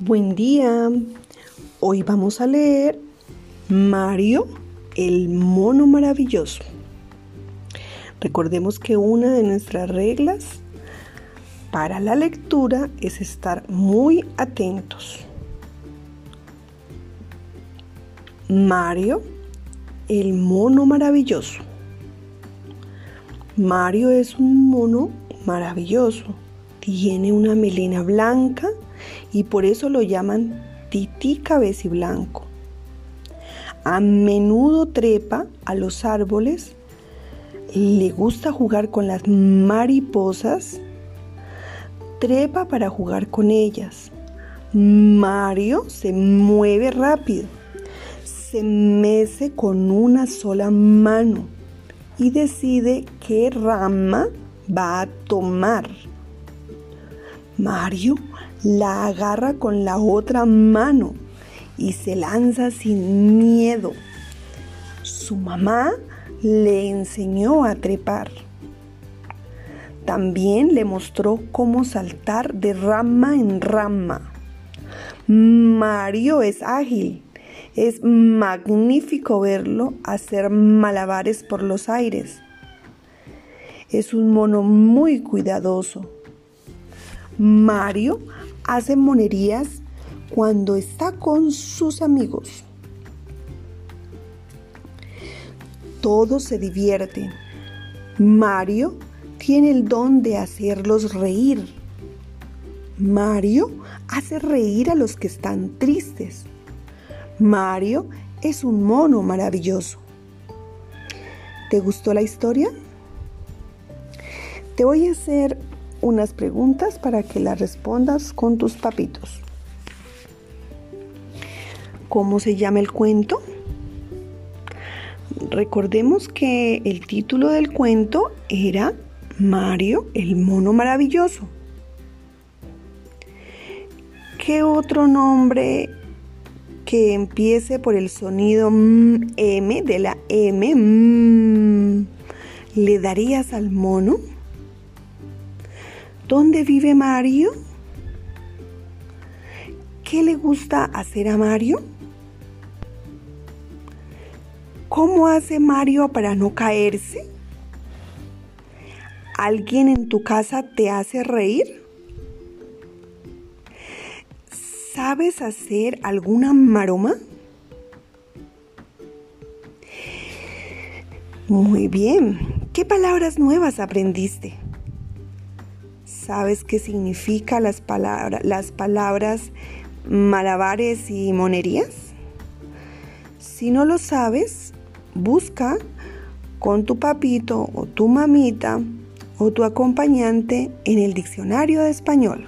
Buen día. Hoy vamos a leer Mario, el mono maravilloso. Recordemos que una de nuestras reglas para la lectura es estar muy atentos. Mario, el mono maravilloso. Mario es un mono maravilloso. Tiene una melena blanca y por eso lo llaman tití cabeciblanco. A menudo trepa a los árboles, le gusta jugar con las mariposas, trepa para jugar con ellas. Mario se mueve rápido, se mece con una sola mano y decide qué rama va a tomar. Mario la agarra con la otra mano y se lanza sin miedo. Su mamá le enseñó a trepar. También le mostró cómo saltar de rama en rama. Mario es ágil es magnífico verlo hacer malabares por los aires. Es un mono muy cuidadoso. Mario hace monerías cuando está con sus amigos. Todos se divierten. Mario tiene el don de hacerlos reír. Mario hace reír a los que están tristes. Mario es un mono maravilloso. ¿Te gustó la historia? Te voy a hacer unas preguntas para que las respondas con tus papitos. ¿Cómo se llama el cuento? Recordemos que el título del cuento era Mario el mono maravilloso. ¿Qué otro nombre que empiece por el sonido M de la M. ¿Le darías al mono? ¿Dónde vive Mario? ¿Qué le gusta hacer a Mario? ¿Cómo hace Mario para no caerse? ¿Alguien en tu casa te hace reír? ¿Sabes hacer alguna maroma? Muy bien. ¿Qué palabras nuevas aprendiste? ¿Sabes qué significa las, las palabras malabares y monerías? Si no lo sabes, busca con tu papito o tu mamita o tu acompañante en el diccionario de español.